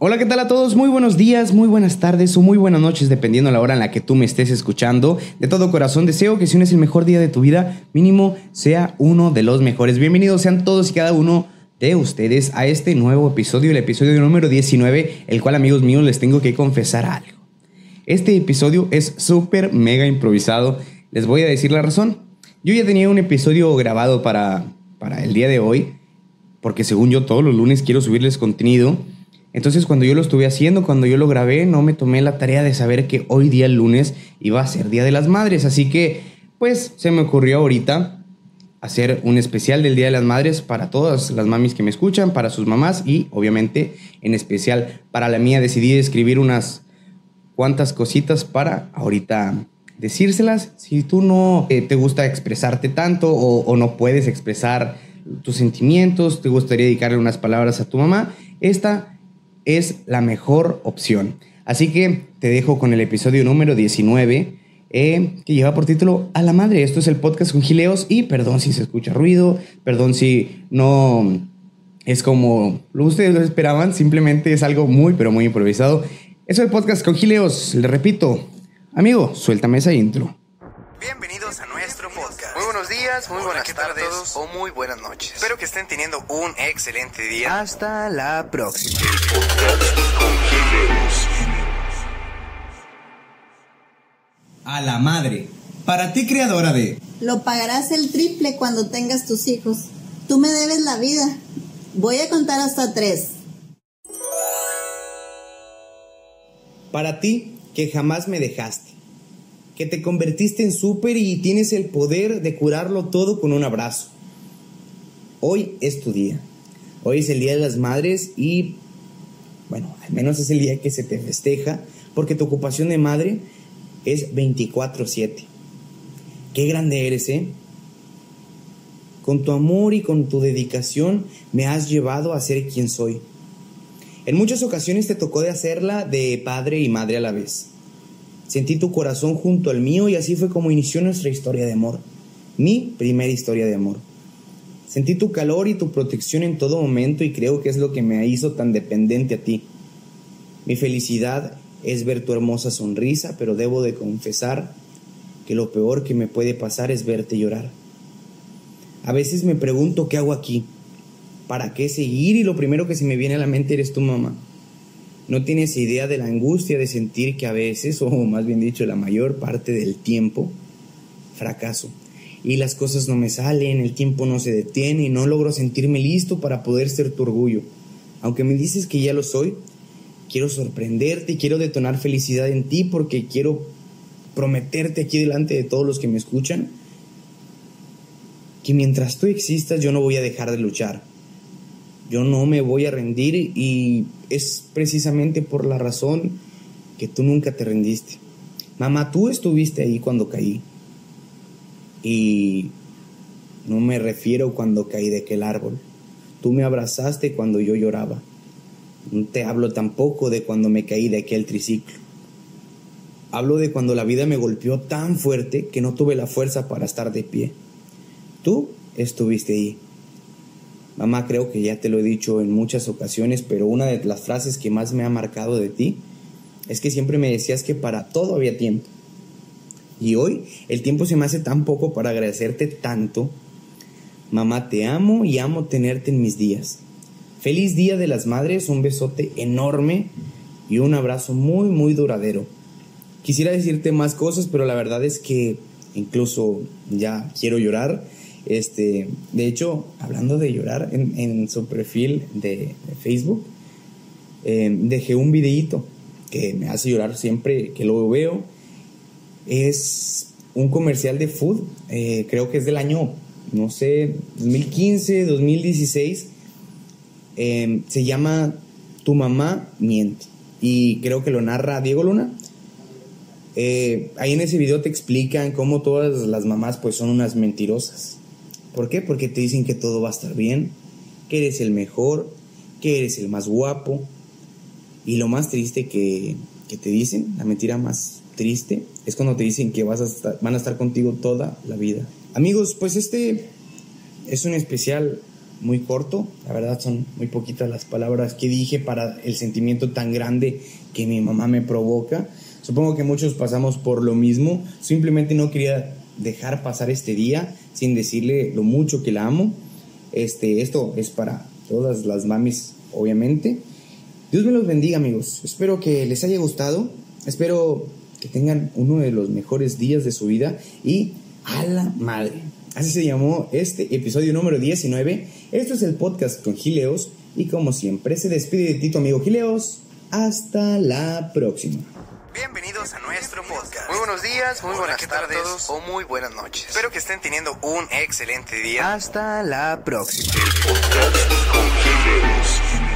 Hola, ¿qué tal a todos? Muy buenos días, muy buenas tardes o muy buenas noches, dependiendo de la hora en la que tú me estés escuchando. De todo corazón deseo que si no es el mejor día de tu vida, mínimo sea uno de los mejores. Bienvenidos sean todos y cada uno de ustedes a este nuevo episodio, el episodio número 19, el cual amigos míos les tengo que confesar algo. Este episodio es súper mega improvisado. Les voy a decir la razón. Yo ya tenía un episodio grabado para, para el día de hoy, porque según yo todos los lunes quiero subirles contenido entonces cuando yo lo estuve haciendo, cuando yo lo grabé, no me tomé la tarea de saber que hoy día el lunes iba a ser Día de las Madres. Así que pues se me ocurrió ahorita hacer un especial del Día de las Madres para todas las mamis que me escuchan, para sus mamás y obviamente en especial para la mía. Decidí escribir unas cuantas cositas para ahorita decírselas. Si tú no eh, te gusta expresarte tanto o, o no puedes expresar tus sentimientos, te gustaría dedicarle unas palabras a tu mamá, esta es la mejor opción. Así que te dejo con el episodio número 19, eh, que lleva por título A la Madre. Esto es el podcast con Gileos y perdón si se escucha ruido, perdón si no es como ustedes lo esperaban, simplemente es algo muy, pero muy improvisado. Eso es el podcast con Gileos, le repito, amigo, suéltame esa intro. Nuestro Muy días, muy buenas tardes o muy buenas noches. Espero que estén teniendo un excelente día. Hasta la próxima. A la madre. Para ti, creadora de. Lo pagarás el triple cuando tengas tus hijos. Tú me debes la vida. Voy a contar hasta tres. Para ti, que jamás me dejaste que te convertiste en súper y tienes el poder de curarlo todo con un abrazo. Hoy es tu día. Hoy es el Día de las Madres y, bueno, al menos es el día que se te festeja porque tu ocupación de madre es 24/7. Qué grande eres, ¿eh? Con tu amor y con tu dedicación me has llevado a ser quien soy. En muchas ocasiones te tocó de hacerla de padre y madre a la vez. Sentí tu corazón junto al mío y así fue como inició nuestra historia de amor. Mi primera historia de amor. Sentí tu calor y tu protección en todo momento y creo que es lo que me hizo tan dependiente a ti. Mi felicidad es ver tu hermosa sonrisa, pero debo de confesar que lo peor que me puede pasar es verte llorar. A veces me pregunto qué hago aquí, para qué seguir y lo primero que se me viene a la mente eres tu mamá. No tienes idea de la angustia de sentir que a veces, o más bien dicho, la mayor parte del tiempo, fracaso. Y las cosas no me salen, el tiempo no se detiene y no logro sentirme listo para poder ser tu orgullo. Aunque me dices que ya lo soy, quiero sorprenderte y quiero detonar felicidad en ti porque quiero prometerte aquí delante de todos los que me escuchan que mientras tú existas yo no voy a dejar de luchar yo no me voy a rendir y es precisamente por la razón que tú nunca te rendiste. Mamá, tú estuviste ahí cuando caí. Y no me refiero cuando caí de aquel árbol. Tú me abrazaste cuando yo lloraba. No te hablo tampoco de cuando me caí de aquel triciclo. Hablo de cuando la vida me golpeó tan fuerte que no tuve la fuerza para estar de pie. Tú estuviste ahí. Mamá, creo que ya te lo he dicho en muchas ocasiones, pero una de las frases que más me ha marcado de ti es que siempre me decías que para todo había tiempo. Y hoy el tiempo se me hace tan poco para agradecerte tanto. Mamá, te amo y amo tenerte en mis días. Feliz Día de las Madres, un besote enorme y un abrazo muy, muy duradero. Quisiera decirte más cosas, pero la verdad es que incluso ya quiero llorar este, de hecho, hablando de llorar, en, su perfil de, Facebook eh, dejé un videíto que me hace llorar siempre que lo veo. Es un comercial de food, eh, creo que es del año, no sé, 2015, 2016. Eh, se llama Tu mamá miente y creo que lo narra Diego Luna. ahí en ese video te explican cómo todas las mamás pues son unas mentirosas ¿Por qué? Porque te dicen que todo va a estar bien, que eres el mejor, que eres el más guapo. Y lo más triste que, te dicen, la mentira más triste, es cuando te dicen que vas a van a estar contigo toda la vida. Amigos, pues este es un especial muy corto, la verdad son muy poquitas las palabras que dije para el sentimiento tan grande que mi mamá me provoca. Supongo que muchos pasamos por lo mismo, simplemente no quería dejar pasar este día sin decirle lo mucho que la amo. Este, esto es para todas las mamis, obviamente. Dios me los bendiga, amigos. Espero que les haya gustado. Espero que tengan uno de los mejores días de su vida y a la madre. Así se llamó este episodio número 19. Esto es el podcast con Gileos y como siempre se despide de ti tu amigo Gileos. Hasta la próxima. Bienvenidos buenos días, muy buenas tardes o muy buenas noches. Espero que estén teniendo un excelente día. Hasta la próxima. El podcast con